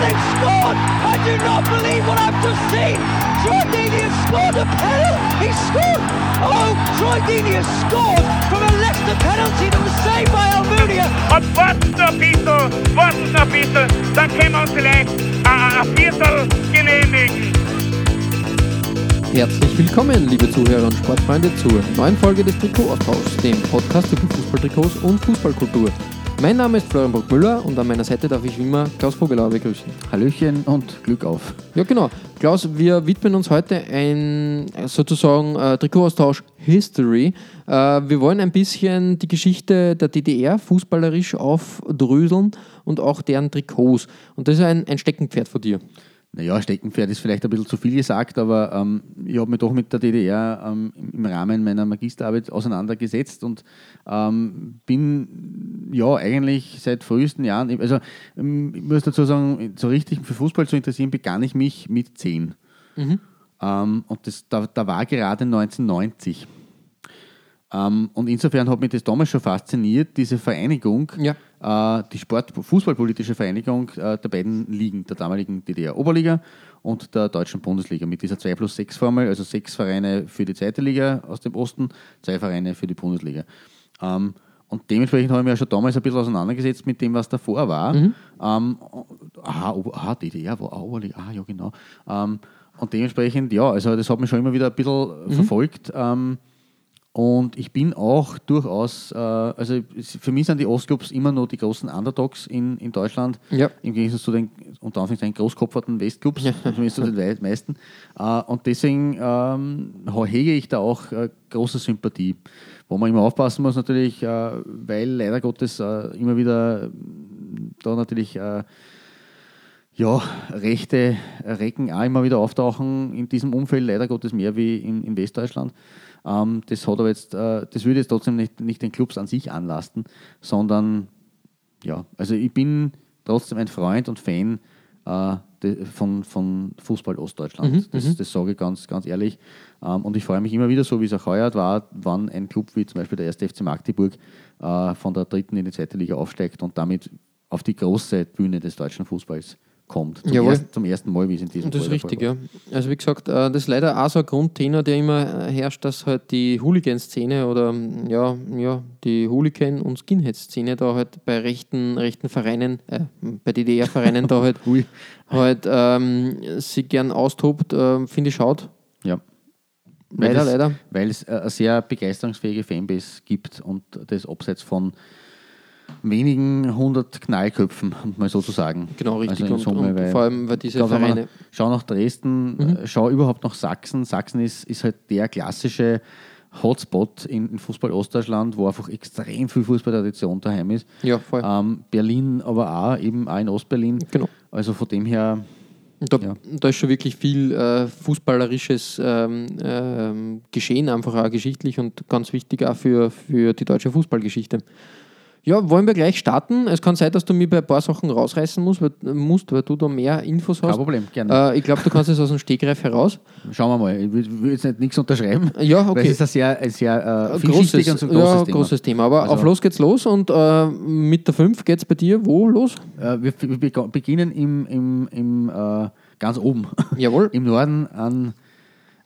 they've scored! I do not believe what I've just seen! Troy Deeney has scored a penalty! He scored! Oh, Troy Deeney has scored from a Leicester penalty that was saved by Almunia! Bisschen, warten noch ein bisschen, dann können wir uns vielleicht äh, ein Viertel genehmigen. Herzlich willkommen, liebe Zuhörer und Sportfreunde, zur neuen Folge des Trikot-Austauschs, dem Podcast über Fußballtrikots und Fußballkultur. Mein Name ist Florian Bruckmüller und an meiner Seite darf ich wie immer Klaus Vogelauer begrüßen. Hallöchen und Glück auf. Ja, genau. Klaus, wir widmen uns heute ein sozusagen äh, Trikotaustausch History. Äh, wir wollen ein bisschen die Geschichte der DDR fußballerisch aufdröseln und auch deren Trikots. Und das ist ein, ein Steckenpferd von dir. Naja, Steckenpferd ist vielleicht ein bisschen zu viel gesagt, aber ähm, ich habe mich doch mit der DDR ähm, im Rahmen meiner Magisterarbeit auseinandergesetzt und ähm, bin ja eigentlich seit frühesten Jahren, also ähm, ich muss dazu sagen, so richtig für Fußball zu interessieren, begann ich mich mit 10. Ähm, und das, da, da war gerade 1990. Ähm, und insofern hat mich das damals schon fasziniert, diese Vereinigung, Ja. äh, die Sport fußballpolitische Vereinigung äh, der beiden Ligen, der damaligen DDR-Oberliga und der deutschen Bundesliga, mit dieser 2 plus 6 Formel, also sechs Vereine für die zweite Liga aus dem Osten, zwei Vereine für die Bundesliga. Ähm, und dementsprechend habe ich mich ja schon damals ein bisschen auseinandergesetzt mit dem, was davor war. Ähm, aha, aha, DDR war auch Oberliga, ah ja genau. Ähm, und dementsprechend, ja, also das hat mich schon immer wieder ein bisschen verfolgt. Ähm, und ich bin auch durchaus, äh, also für mich sind die Ostclubs immer noch die großen Underdogs in, in Deutschland, Ja. im Gegensatz zu den unter Anführungszeichen großkopferten Westclubs, zumindest zu den meisten. Äh, und deswegen ähm, hege ich da auch äh, große Sympathie. Wo man immer aufpassen muss natürlich, äh, weil leider Gottes äh, immer wieder äh, da natürlich äh, ja, rechte Recken auch immer wieder auftauchen in diesem Umfeld, leider Gottes mehr wie in, in Westdeutschland. Ähm, das hat aber jetzt, äh, das würde jetzt trotzdem nicht, nicht den Clubs an sich anlasten, sondern ja, also ich bin trotzdem ein Freund und Fan äh, de, von, von Fußball Ostdeutschland. das, das sage ich ganz, ganz ehrlich. Ähm, und ich freue mich immer wieder, so wie es auch heuer war, wann ein Club wie zum Beispiel der 1. FC Magdeburg äh, von der dritten in die zweite Liga aufsteigt und damit auf die große Bühne des deutschen Fußballs kommt. Zum, Jawohl. ersten, zum ersten Mal, wie es in diesem Und das ist Fall richtig, ja. Also wie gesagt, äh, das ist leider auch so ein Grundtenor, der immer äh, herrscht, dass halt die Hooligan-Szene oder mm, ja, ja, die Hooligan- und Skinhead-Szene da halt bei rechten, rechten Vereinen, äh, bei DDR-Vereinen da halt, halt ähm, sich gern austobt, äh, finde ich schade. Ja. Weil Leider, es, leider. Weil es äh, eine sehr begeisterungsfähige Fanbase gibt und das abseits von wenigen hundert Knallköpfen, um mal so zu sagen. Genau, richtig. Also in und, Summe, und weil- vor allem, weil diese Schau, Vereine. Schau nach Dresden, äh, schau überhaupt nach Sachsen. Sachsen ist, ist halt der klassische Hotspot in, in Fußball Ostdeutschland, wo einfach extrem viel Fußballtradition daheim ist. Ja, voll. Ähm, Berlin aber auch, eben auch in Ostberlin. Genau. Also von dem her, Und da, Ja. da ist schon wirklich viel äh, fußballerisches ähm, ähm, Geschehen, einfach auch geschichtlich und ganz wichtig auch für, für die deutsche Fußballgeschichte. Ja, wollen wir gleich starten? Es kann sein, dass du mir bei ein paar Sachen rausreißen musst, weil, musst, weil du da mehr Infos hast. kein Problem, gerne. Äh, ich glaube, du kannst es aus dem Stegreif heraus. Schauen wir mal. Ich will, jetzt nicht nichts unterschreiben. Ja, Weil okay. es ist ein sehr, ein sehr äh, vielschichtig und so ein ja, großes Thema. großes Thema. Aber Also- auf los geht's los und äh, mit der 5 geht's bei dir wo los? Äh, wir wir beg- beginnen im, im, im, äh, ganz oben, Jawohl. im Norden an,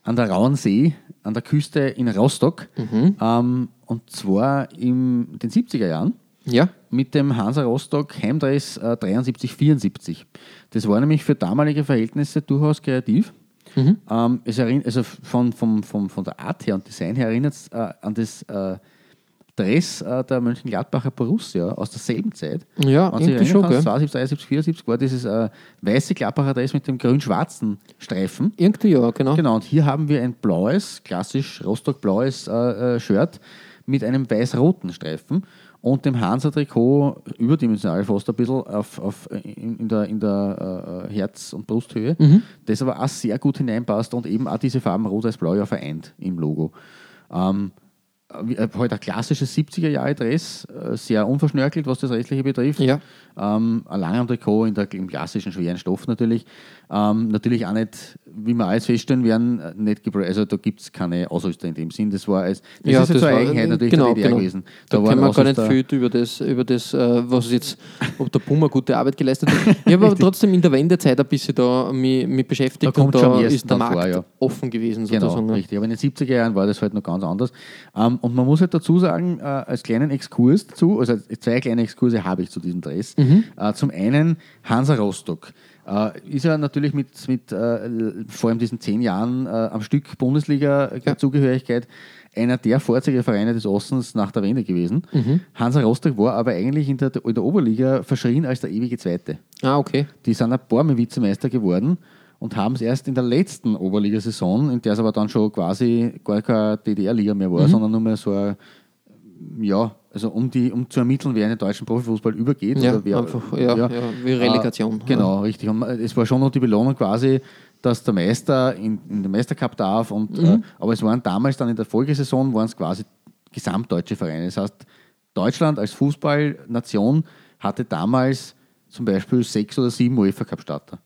an der Rauen See, an der Küste in Rostock. Mhm. Ähm, und zwar in den 70er Jahren Ja, mit dem Hansa Rostock Heimdress äh, 73-74. Das war nämlich für damalige Verhältnisse durchaus kreativ. Mhm. Ähm, es erinn- also von, von, von, von der Art her und Design her erinnert es äh, an das äh, Dress äh, der Mönchengladbacher Borussia aus derselben Zeit. Ja, Wenn irgendwie schon, gell? 72, 73, 74 war dieses äh, weiße Gladbacher Dress mit dem grün-schwarzen Streifen. irgendwie ja, genau. Genau, und hier haben wir ein blaues, klassisch Rostock-blaues äh, äh, Shirt mit einem weiß-roten Streifen. Und dem Hansa-Trikot überdimensional fast ein bisschen auf, auf, in, in der, in der äh, Herz- und Brusthöhe, das aber auch sehr gut hineinpasst und eben auch diese Farben Rot-Weiß-Blau ja vereint im Logo. Ähm, äh, halt ein klassisches 70er-Jahre-Dress, äh, sehr unverschnörkelt, was das Rechtliche betrifft. Ja. Ähm, ein langer Trikot in der, im klassischen schweren Stoff natürlich. Ähm, natürlich auch nicht, wie wir alles feststellen werden, äh, nicht gebra- also da gibt es keine Ausrüster in dem Sinn. Das war als, das ja, ist jetzt eine war- Eigenheit natürlich genau, der DDR genau. gewesen. Da, waren können wir gar nicht viel über das, über das äh, was jetzt, ob der Puma gute Arbeit geleistet hat. Ich habe aber trotzdem in der Wendezeit ein bisschen da mich, mich beschäftigt Da und da ist der Markt vor, ja. offen gewesen Genau, sozusagen. ja. richtig. Aber in den 70er Jahren war das halt noch ganz anders. Ähm, und man muss halt dazu sagen, äh, als kleinen Exkurs dazu, also zwei kleine Exkurse habe ich zu diesem Dress. Mhm. Zum einen Hansa Rostock. Äh, ist ja natürlich mit, mit äh, vor allem diesen zehn Jahren äh, am Stück Bundesliga-Zugehörigkeit einer der Vorzeigevereine des Ostens nach der Wende gewesen. Mhm. Hansa Rostock war aber eigentlich in der, in der Oberliga verschrien als der ewige Zweite. Ah, okay. Die sind ein paar Mal Vizemeister geworden und haben es erst in der letzten Oberligasaison, in der es aber dann schon quasi gar keine DDR-Liga mehr war, sondern nur mehr so ein, ja, also um, die, um zu ermitteln, wer in den deutschen Profifußball übergeht. Ja, oder wer, einfach, ja, ja, wie Relegation. Äh, genau, richtig. Und es war schon noch die Belohnung quasi, dass der Meister in, in den Meistercup darf. Und, Mhm. äh, aber es waren damals dann in der Folgesaison waren es quasi gesamtdeutsche Vereine. Das heißt, Deutschland als Fußballnation hatte damals zum Beispiel sechs oder sieben UEFA-Cup-Starter.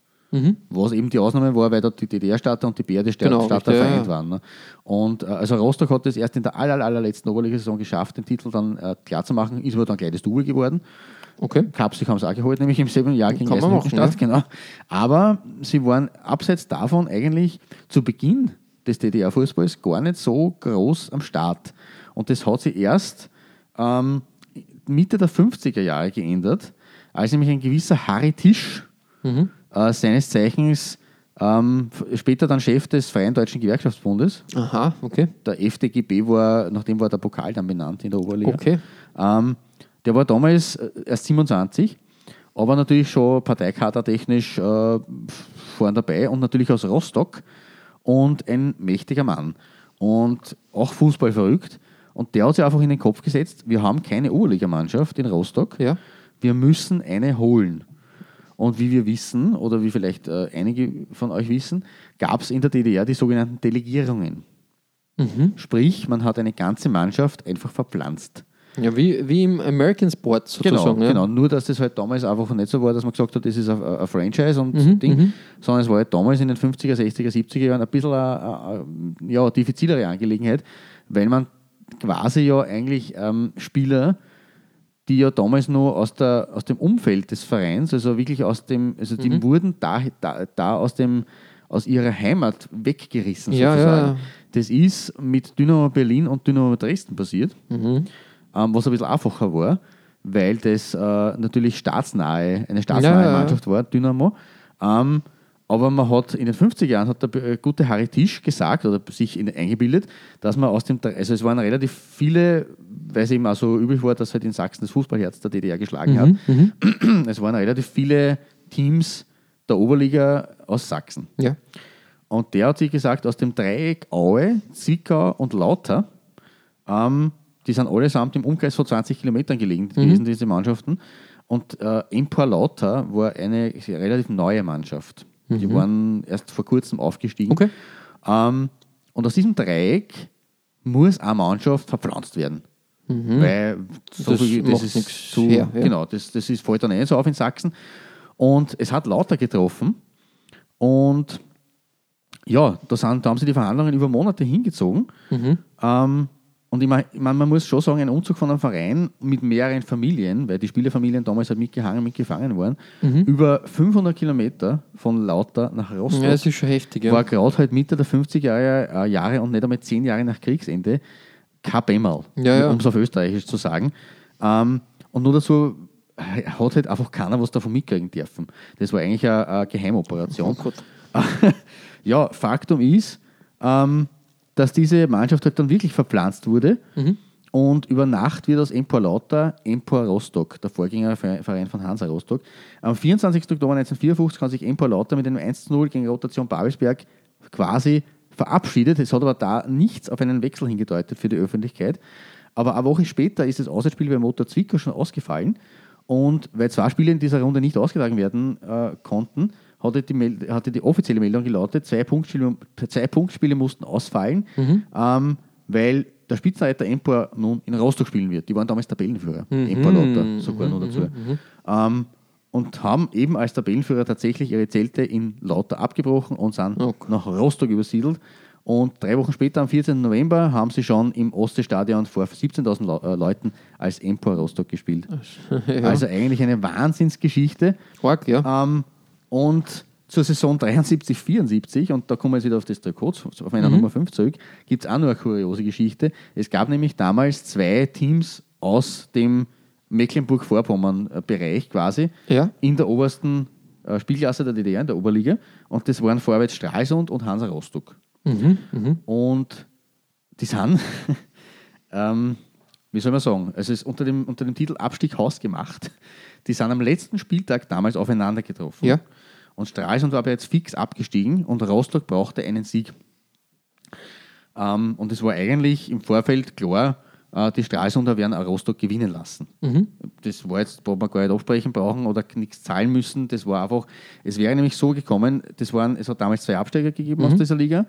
Was eben die Ausnahme war, weil dort die DDR-Starter und die BRD-Starter Genau, ja, vereint ja. waren. Ne? Und äh, also Rostock hat es erst in der aller, allerletzten Oberligasaison geschafft, den Titel dann äh, klar zu machen, ist aber dann gleich das Double geworden. Okay. Kapsel haben sie auch geholt, nämlich im selben Jahr gegen Kann man machen, Eisenhüttenstadt, genau. Aber sie waren abseits davon eigentlich zu Beginn des DDR-Fußballs gar nicht so groß am Start. Und das hat sich erst ähm, Mitte der 50er Jahre geändert, als nämlich ein gewisser Harry Tisch, äh, seines Zeichens ähm, später dann Chef des Freien Deutschen Gewerkschaftsbundes, Aha, okay. der FDGB war, nachdem war der Pokal dann benannt in der Oberliga. Okay. Ähm, der war damals äh, erst 27, aber natürlich schon parteikadertechnisch äh, vorn dabei und natürlich aus Rostock und ein mächtiger Mann. Und auch Fußball verrückt. Und der hat sich einfach in den Kopf gesetzt, wir haben keine Oberligamannschaft in Rostock, Ja. wir müssen eine holen. Und wie wir wissen, oder wie vielleicht äh, einige von euch wissen, gab es in der DDR die sogenannten Delegierungen. Sprich, man hat eine ganze Mannschaft einfach verpflanzt. Ja, wie, wie im American Sport Genau, sozusagen. ja. genau. Nur, dass das halt damals einfach nicht so war, dass man gesagt hat, das ist ein, Franchise und Mhm, Ding, sondern es war halt damals in den 50er, 60er, 70er Jahren ein bisschen eine, eine, eine ja, diffizilere Angelegenheit, weil man quasi ja eigentlich ähm, Spieler, die ja damals nur aus, der, aus dem Umfeld des Vereins, also wirklich aus dem, also die Mhm. wurden da, da, da aus, dem, aus ihrer Heimat weggerissen Ja, sozusagen. ja. Das ist mit Dynamo Berlin und Dynamo Dresden passiert Mhm. ähm, was ein bisschen einfacher war, weil das äh, natürlich staatsnahe, eine staatsnahe ja. Mannschaft war, Dynamo. Ähm, aber man hat in den 50er Jahren hat der äh, gute Harry Tisch gesagt oder sich in, eingebildet, dass man aus dem, also es waren relativ viele, weil es eben auch so üblich war, dass halt in Sachsen das Fußballherz der DDR geschlagen Mhm, hat. Es waren relativ viele Teams der Oberliga aus Sachsen. Ja. Und der hat sich gesagt, aus dem Dreieck Aue, Zwickau und Lauter, ähm, die sind allesamt im Umkreis von 20 Kilometern gelegen Mhm. gewesen, diese Mannschaften. Und äh, Empor Lauter war eine relativ neue Mannschaft. Die waren erst vor kurzem aufgestiegen. Mhm. Okay. Ähm, und aus diesem Dreieck muss eine Mannschaft verpflanzt werden. Weil so Mhm. Das viel, das ist zu, her, ja. genau, das, das ist, fällt dann nicht so auf in Sachsen. Und es hat Lauter getroffen. Und ja, da, sind, da haben sie die Verhandlungen über Monate hingezogen. Ähm, und ich meine, man muss schon sagen, ein Umzug von einem Verein mit mehreren Familien, weil die Spielerfamilien damals halt mitgehangen, mitgefangen waren, über 500 Kilometer von Lauter nach Rostock ja, es ist schon heftig. Ja. war gerade halt Mitte der 50er Jahre, äh, Jahre und nicht einmal 10 Jahre nach Kriegsende kein Bämmerl, Ja, ja. um es auf Österreichisch zu sagen. Ähm, und nur dazu hat halt einfach keiner was davon mitkriegen dürfen. Das war eigentlich eine, eine Geheimoperation. Oh ja, Faktum ist, ähm, dass diese Mannschaft halt dann wirklich verpflanzt wurde. Und über Nacht wird aus Empor Lauter Empor Rostock, der Vorgängerverein von Hansa Rostock. Am 24. Oktober 1954 kann sich Empor Lauter mit einem 1-0 gegen Rotation Babelsberg quasi verabschiedet. Es hat aber da nichts auf einen Wechsel hingedeutet für die Öffentlichkeit. aber eine Woche später ist das Auswärtsspiel bei Motor Zwickau schon ausgefallen. Und weil zwei Spiele in dieser Runde nicht ausgetragen werden äh, konnten, hatte die, Meld hatte die offizielle Meldung gelautet, zwei Punktspiele, zwei Punktspiele mussten ausfallen, ähm, weil der Spitzenreiter Empor nun in Rostock spielen wird. Die waren damals Tabellenführer. Empor Lauter sogar noch dazu. Ähm, und haben eben als Tabellenführer tatsächlich ihre Zelte in Lauter abgebrochen und sind Okay. nach Rostock übersiedelt. Und drei Wochen später, am 14. November, haben sie schon im Ostseestadion vor 17.000 Leu- äh, Leuten als Empor Rostock gespielt. Also eigentlich eine Wahnsinnsgeschichte. Arg, ja. Ähm, und zur Saison 73, 74, und da kommen wir jetzt wieder auf das Trikot, auf meiner Nummer 5 zurück, gibt es auch noch eine kuriose Geschichte. Es gab nämlich damals zwei Teams aus dem Mecklenburg-Vorpommern-Bereich quasi Ja. in der obersten äh, Spielklasse der DDR, in der Oberliga. Und das waren Vorwärts Stralsund und Hansa Rostock. Und die sind, ähm, wie soll man sagen, also es ist unter dem, unter dem Titel Abstieg hausgemacht. Die sind am letzten Spieltag damals aufeinander getroffen. Ja. Und Stralsund war bereits fix abgestiegen und Rostock brauchte einen Sieg. Ähm, und es war eigentlich im Vorfeld klar, äh, die Stralsunder werden auch Rostock gewinnen lassen. Das war jetzt, wo wir gar nicht absprechen brauchen oder nichts zahlen müssen. Das war einfach, es wäre nämlich so gekommen, das waren, es hat damals zwei Absteiger gegeben aus dieser Liga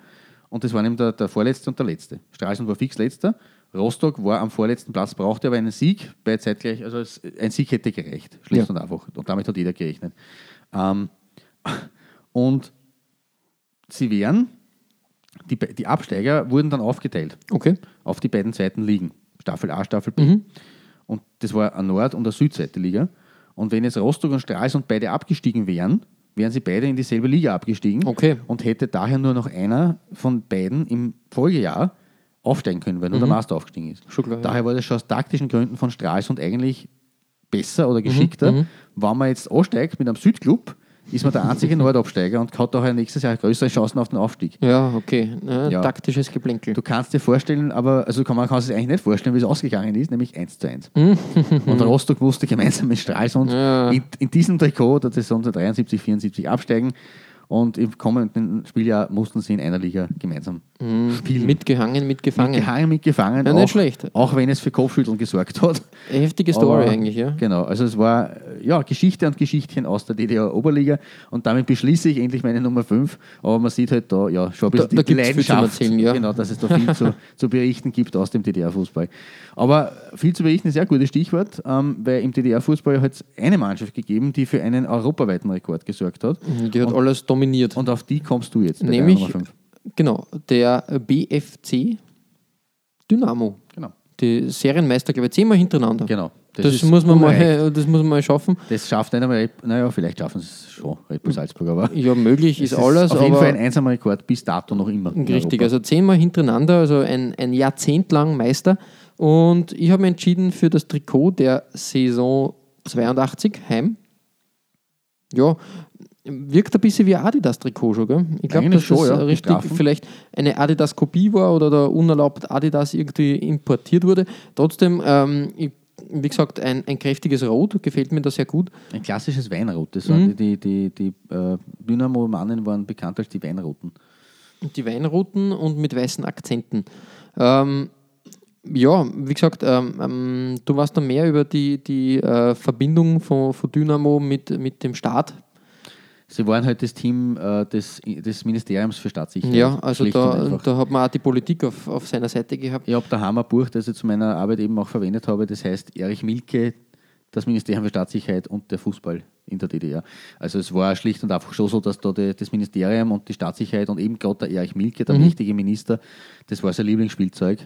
und das waren eben der, der Vorletzte und der Letzte. Stralsund war fix Letzter. Rostock war am vorletzten Platz, brauchte aber einen Sieg, bei zeitgleich, also es, ein Sieg hätte gereicht, schlicht Ja. und einfach. Und damit hat jeder gerechnet. Ähm, und sie wären, die, die Absteiger wurden dann aufgeteilt Okay. auf die beiden zweiten Ligen, Staffel A, Staffel B. Und das war eine Nord- und eine Südseite Liga. Und wenn jetzt Rostock und Stralsund beide abgestiegen wären, wären sie beide in dieselbe Liga abgestiegen Okay. und hätte daher nur noch einer von beiden im Folgejahr aufsteigen können, weil nur der Master aufgestiegen ist. Klar, ja. daher war das schon aus taktischen Gründen von Stralsund eigentlich besser Mhm, oder geschickter. Wenn man jetzt aussteigt mit einem Südclub, ist man der einzige Nordabsteiger und hat daher nächstes Jahr größere Chancen auf den Aufstieg. Ja, okay. Ja, Ja. Taktisches Geplänkel. Du kannst dir vorstellen, aber also kann, man kann sich eigentlich nicht vorstellen, wie es ausgegangen ist, nämlich 1 zu 1. Und Rostock musste gemeinsam mit Stralsund Ja. in, in diesem Trikot der Saison 73, 74 absteigen. Und im kommenden Spieljahr mussten sie in einer Liga gemeinsam spielen. Mitgehangen, mitgefangen. Gehangen, mitgefangen. Ja, nicht auch, schlecht. Auch wenn es für Kopfschütteln gesorgt hat. Heftige Story Aber- eigentlich, ja. Genau, also es war ja, Geschichte und Geschichtchen aus der DDR-Oberliga und damit beschließe ich endlich meine Nummer 5. Aber man sieht halt da ja schon ein bisschen Da- da die, zum Leidenschaft, Erzählen, ja. genau, dass es da viel zu, zu berichten gibt aus dem DDR-Fußball. Aber viel zu berichten ist ja ein gutes Stichwort, ähm, weil im DDR-Fußball hat es eine Mannschaft gegeben, die für einen europaweiten Rekord gesorgt hat. Die hat alles dominiert. Und auf die kommst du jetzt. Nämlich, genau, der BFC Dynamo. Genau. Die Serienmeister, glaube ich, zehnmal hintereinander. genau. Das, ist muss man mal, das muss man mal schaffen. Das schafft nicht einmal, naja, vielleicht schaffen es schon, Red Bull Salzburg, aber Ja, möglich ist, es alles, auf jeden Fall ein einsamer Rekord bis dato noch immer. richtig, also zehnmal hintereinander, also ein, ein Jahrzehnt lang Meister. Und ich habe mich entschieden für das Trikot der Saison 82 heim. Ja, wirkt ein bisschen wie ein Adidas-Trikot schon, gell? Ich glaube, dass schon, das ja, richtig vielleicht eine Adidas-Kopie war oder da unerlaubt Adidas irgendwie importiert wurde. Trotzdem, ähm, ich, wie gesagt, ein, ein kräftiges Rot gefällt mir da sehr gut. Ein klassisches Weinrot. Das Mhm. waren die, die, die, die äh, Dynamo-Mannen waren bekannt als die Weinroten. die Weinroten und mit weißen Akzenten. Ähm, ja, wie gesagt, ähm, ähm, du weißt da mehr über die, die äh, Verbindung von, von Dynamo mit, mit dem Staat. Sie waren halt das Team äh, des, des Ministeriums für Staatssicherheit. Ja, also da, da hat man auch die Politik auf, auf seiner Seite gehabt. Ich habe daheim ein Buch, das ich zu meiner Arbeit eben auch verwendet habe, das heißt Erich Milke, das Ministerium für Staatssicherheit und der Fußball in der DDR. Also es war schlicht und einfach schon so, dass da die, das Ministerium und die Staatssicherheit und eben gerade der Erich Milke, der wichtige Minister, das war sein Lieblingsspielzeug.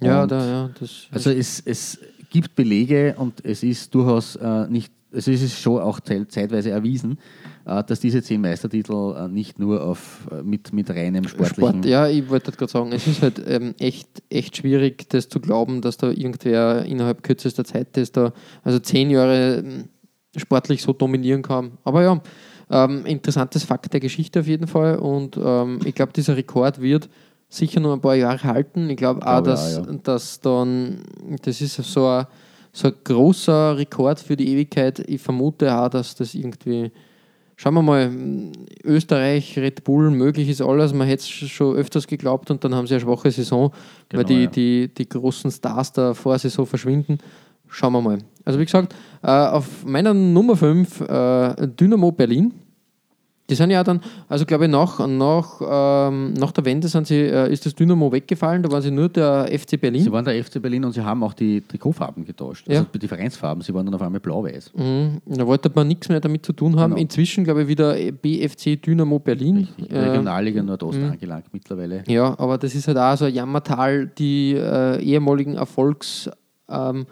Mhm. Ja, Und da, ja, das, Also es, es gibt Belege und es ist durchaus äh, nicht, also es ist schon auch zeitweise erwiesen, dass diese zehn Meistertitel äh, nicht nur auf, äh, mit, mit reinem sportlichen... Sport, ja, ich wollte gerade sagen, es ist halt ähm, echt, echt schwierig, das zu glauben, dass da irgendwer innerhalb kürzester Zeit das da, also zehn Jahre ähm, sportlich so dominieren kann. Aber ja, ähm, interessantes Fakt der Geschichte auf jeden Fall und ähm, ich glaube, dieser Rekord wird sicher noch ein paar Jahre halten. Ich glaube auch, dass, auch, ja. dass dann, das ist so ein, so ein großer Rekord für die Ewigkeit. Ich vermute auch, dass das irgendwie schauen wir mal, Österreich, Red Bull, möglich ist alles. Man hätte es schon öfters geglaubt und dann haben sie eine schwache Saison, weil Genau, die, ja. die, die großen Stars der Vorsaison verschwinden. Schauen wir mal. Also wie gesagt, äh, auf meiner Nummer 5 äh, Dynamo Berlin. Die sind ja dann, also glaube ich, nach, nach, ähm, nach der Wende sind sie, äh, ist das Dynamo weggefallen, da waren sie nur der FC Berlin. Sie waren der FC Berlin und sie haben auch die Trikotfarben getauscht. Ja. Also die Vereinsfarben, sie waren dann auf einmal blau-weiß. Mhm. Da wollte man nichts mehr damit zu tun haben. Genau. Inzwischen, glaube ich, wieder BFC Dynamo Berlin. Richtig. Regionalliga Nordost angelangt mittlerweile. ja, aber das ist halt auch so ein Jammertal. Die äh, ehemaligen Erfolgsgaranten ähm,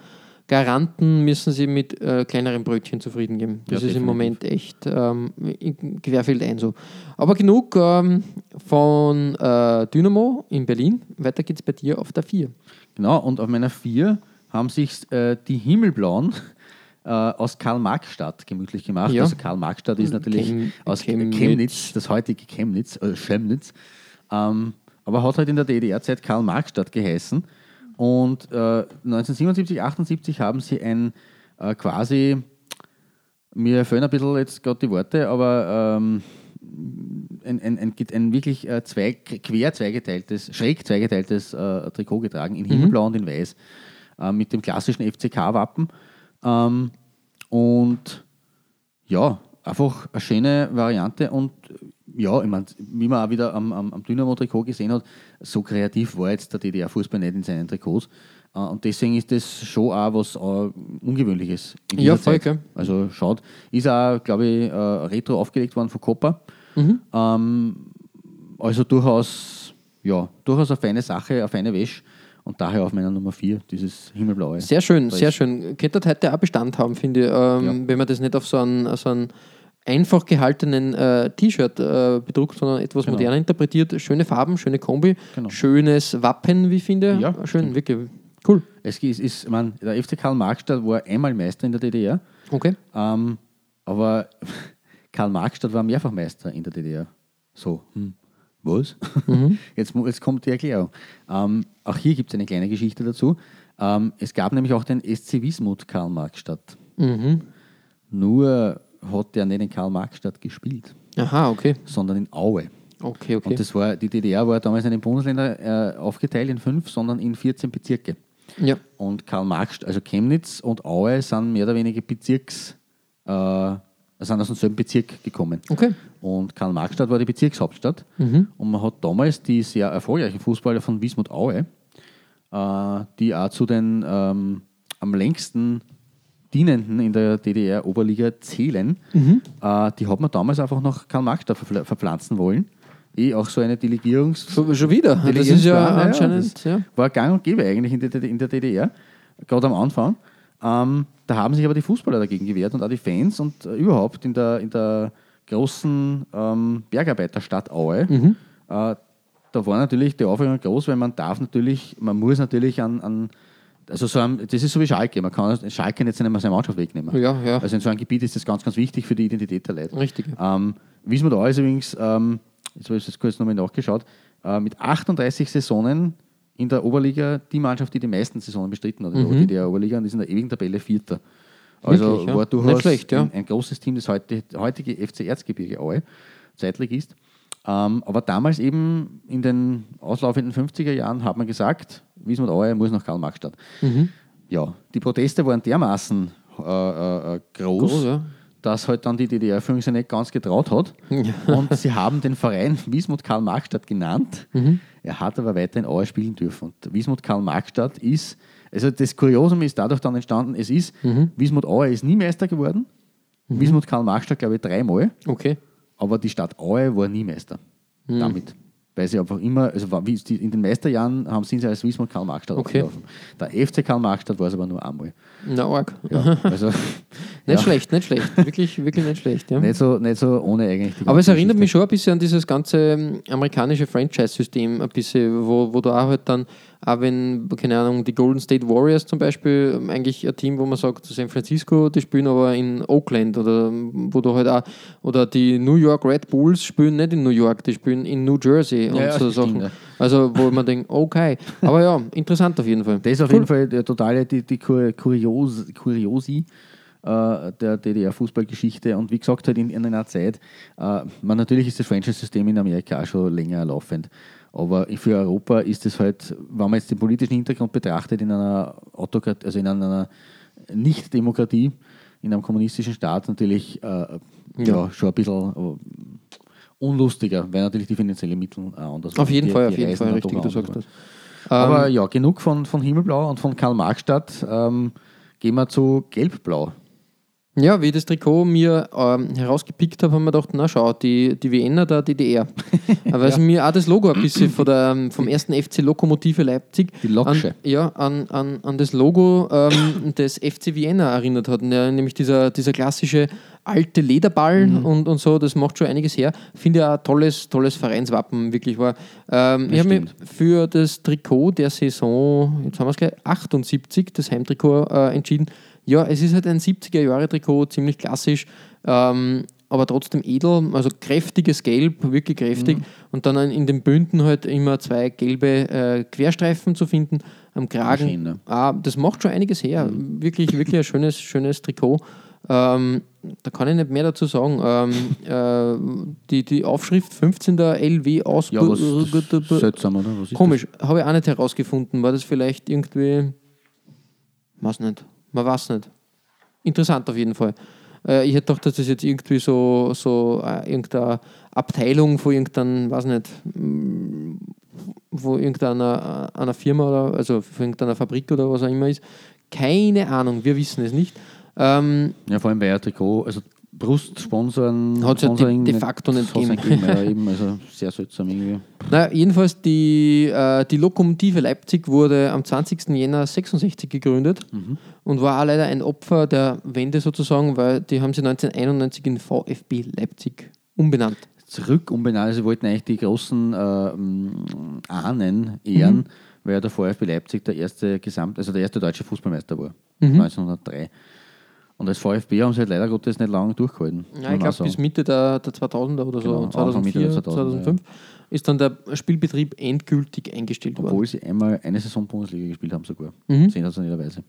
Garanten müssen sie mit äh, kleineren Brötchen zufrieden geben. Das Ja, ist im definitiv. Moment echt ähm, in- querfeld ein so. Aber genug ähm, von äh, Dynamo in Berlin. Weiter geht's bei dir auf der 4. Genau, und auf meiner 4 haben sich äh, die Himmelblauen äh, aus Karl-Marx-Stadt gemütlich gemacht. Ja. Also Karl-Marx-Stadt ist natürlich Chem- aus Chemnitz. Chemnitz. das heutige Chemnitz, äh, Chemnitz. Ähm, aber hat halt in der DDR-Zeit Karl-Marx-Stadt geheißen. Und äh, 1977, 78 haben sie ein äh, quasi, mir fehlen ein bisschen jetzt gerade die Worte, aber ähm, ein, ein, ein, ein wirklich äh, zweig, quer zweigeteiltes, schräg zweigeteiltes äh, Trikot getragen, in Himmelblau und in Weiß, äh, mit dem klassischen FCK-Wappen. Ähm, und ja, einfach eine schöne Variante und ja, ich mein, wie man auch wieder am, am, am Dynamo-Trikot gesehen hat, so kreativ war jetzt der DDR-Fußball nicht in seinen Trikots. Äh, Und deswegen ist das schon auch was äh, Ungewöhnliches. In Ja, voll, Zeit. gell. Also schaut, ist auch, glaube ich, äh, retro aufgelegt worden von Copa. Mhm. Ähm, also durchaus, ja, durchaus eine feine Sache, eine feine Wäsche. Und daher auf meiner Nummer 4, dieses Himmelblaue. Sehr schön, Da sehr schön. Könnte heute auch Bestand haben, finde ich, ähm, wenn man das nicht auf so einen, so einen einfach gehaltenen äh, T-Shirt äh, bedruckt, sondern etwas Genau. moderner interpretiert. Schöne Farben, schöne Kombi, Genau. schönes Wappen, wie ich finde. Ja, Schön, stimmt. wirklich cool. Es ist, ist mein, der FC Karl Marxstadt war einmal Meister in der DDR, Okay. ähm, aber Karl Marxstadt war mehrfach Meister in der DDR. So, hm. was? Jetzt, mu- jetzt kommt die Erklärung. Ähm, auch hier gibt es eine kleine Geschichte dazu. Ähm, es gab nämlich auch den SC Wismut Karl Marxstadt. Mhm. Nur hat der nicht in Karl Marxstadt gespielt, Aha, okay. sondern in Aue. Okay, okay. Und das war, die DDR war damals in den Bundesländer äh, aufgeteilt in fünf, sondern in 14 Bezirke. ja. Und Karl Marx, also Chemnitz und Aue sind mehr oder weniger Bezirks, äh, sind aus demselben Bezirk gekommen. Okay. Und Karl Marxstadt war die Bezirkshauptstadt. Mhm. Und man hat damals die sehr erfolgreichen Fußballer von Wismut Aue, äh, die auch zu den ähm, am längsten Dienenden in der DDR-Oberliga zählen, Mhm. äh, die hat man damals einfach nach Karl Marxstadt verpfl- verpflanzen wollen. Eh auch so eine Delegierungs- Schon, wieder. Das ist ja ja, anscheinend. Ja, war gang und gäbe eigentlich in der, in der DDR, gerade am Anfang. Ähm, da haben sich aber die Fußballer dagegen gewehrt und auch die Fans und äh, überhaupt in der, in der großen ähm, Bergarbeiterstadt Aue. Äh, da war natürlich die Aufregung groß, weil man darf natürlich, man muss natürlich an, an also so ein, das ist so wie Schalke, man kann Schalke jetzt nicht mehr seine Mannschaft wegnehmen. Ja, ja. Also in so einem Gebiet ist das ganz, ganz wichtig für die Identität der Leute. Richtig. Ähm, Wismut Aue ist übrigens, ähm, jetzt habe ich das kurz nochmal nachgeschaut, äh, mit 38 Saisonen in der Oberliga die Mannschaft, die die meisten Saisonen bestritten hat in der DDR-Oberliga und ist in der ewigen Tabelle Vierter. Also Mhm. Wirklich, ja. war durchaus schlecht, ja. ein, ein großes Team, das heute, heutige FC Erzgebirge Aue, zeitlich ist. Ähm, aber damals eben in den auslaufenden 50er Jahren hat man gesagt, Wismut Aue muss nach Karl-Marx-Stadt. Mhm. Ja, die Proteste waren dermaßen äh, äh, äh, groß, Groß, ja. dass halt dann die DDR-Führung sich nicht ganz getraut hat. Und sie haben den Verein Wismut Karl-Marxstadt genannt. Mhm. Er hat aber weiter in Aue spielen dürfen. Und Wismut Karl-Marxstadt ist, also das Kuriosum ist dadurch dann entstanden, es ist, Mhm. Wismut Aue ist nie Meister geworden. Wismut Karl-Marxstadt, glaube ich, dreimal. Okay. Aber die Stadt Aue war nie Meister Mhm. damit. Weil sie einfach immer, also in den Meisterjahren haben, sie als Wismut Karl-Marxstadt Okay. aufgelaufen. Der FC Karl-Marxstadt war es aber nur einmal. Na, arg. Ja, also, Nicht ja, schlecht, nicht schlecht. Wirklich, wirklich nicht schlecht. Ja. Nicht so, nicht so ohne eigentlich. Aber es erinnert Geschichte. mich schon ein bisschen an dieses ganze ähm, amerikanische Franchise-System, ein bisschen, wo, wo du auch halt dann, auch wenn, keine Ahnung, die Golden State Warriors zum Beispiel, ähm, eigentlich ein Team, wo man sagt, San Francisco, die spielen aber in Oakland oder ähm, wo du halt auch, oder die New York Red Bulls spielen nicht in New York, die spielen in New Jersey und Ja, so Sachen. ja. Also, wo man denkt, okay. Aber ja, interessant auf jeden Fall. Das ist auf jeden Fall der totale, die, die Kur- Kurios, Kuriosi. äh, der DDR-Fußballgeschichte. Und wie gesagt, halt in, in einer Zeit, äh, man, natürlich ist das Franchise-System in Amerika auch schon länger laufend. Aber für Europa ist es halt, wenn man jetzt den politischen Hintergrund betrachtet, in einer Autokrat also in einer Nicht-Demokratie, in einem kommunistischen Staat natürlich äh, ja. ja. schon ein bisschen äh, unlustiger, weil natürlich die finanziellen Mittel äh, anders Auf jeden die, Fall, die auf jeden Reisen Fall, richtig, du sagst das. Aber Ähm, ja, genug von, von Himmelblau und von Karl-Marx-Stadt. Ähm, gehen wir zu Gelbblau. Ja, wie ich das Trikot mir ähm, herausgepickt habe, haben wir gedacht, na schau, die, die Wiener der DDR. Weil sie mir auch das Logo ein bisschen von der, ähm, vom ersten FC Lokomotive Leipzig Die Loksche. An, ja, an, an, an das Logo ähm, des FC Vienna erinnert hat. Ja, nämlich dieser, dieser klassische alte Lederball Mhm. und, und so, das macht schon einiges her. Finde ich auch ein tolles, tolles Vereinswappen, wirklich war. Ähm, ich habe mich für das Trikot der Saison, jetzt haben wir es gleich, 78, das Heimtrikot, äh, entschieden. Ja, es ist halt ein 70er-Jahre-Trikot, ziemlich klassisch, ähm, aber trotzdem edel, also kräftiges Gelb, wirklich kräftig. Und dann in den Bünden halt immer zwei gelbe äh, Querstreifen zu finden am Kragen. Schön, ne? Ah, das macht schon einiges her. Wirklich, wirklich ein schönes, schönes Trikot. Ähm, da kann ich nicht mehr dazu sagen. Ähm, äh, die, die Aufschrift 15. LW aus. Ja, was seltsam, oder? Was Komisch, habe ich auch nicht herausgefunden. War das vielleicht irgendwie. Weiß nicht. Man weiß nicht. Interessant auf jeden Fall. Äh, ich hätte gedacht, dass das jetzt irgendwie so, so äh, irgendeine Abteilung von irgendeinem, weiß nicht, mm, von irgendeiner äh, einer Firma oder also von irgendeiner Fabrik oder was auch immer ist. Keine Ahnung, wir wissen es nicht. Ähm? Ja, vor allem bei ein Trikot, also Brustsponsoren. Hat's ja de- facto nicht gegeben. Ja, eben, also sehr seltsam irgendwie. Naja, jedenfalls die, äh, die Lokomotive Leipzig wurde am 20. Jänner 66 gegründet und war auch leider ein Opfer der Wende sozusagen, weil die haben sie 1991 in VfB Leipzig umbenannt. Zurück umbenannt, also sie wollten eigentlich die großen äh, m, Ahnen ehren, Mhm. weil der VfB Leipzig der erste Gesamt, also der erste deutsche Fußballmeister war, Mhm. 1903. Und als VfB haben sie halt leider Gottes nicht lange durchgehalten. Ja, ich glaube, bis Mitte der, der 2000er oder so, Genau, Anfang, Mitte 2004, der 2000er, 2005, ist dann der Spielbetrieb endgültig eingestellt worden. Obwohl sie einmal eine Saison Bundesliga gespielt haben sogar. Mhm. Sensationellerweise.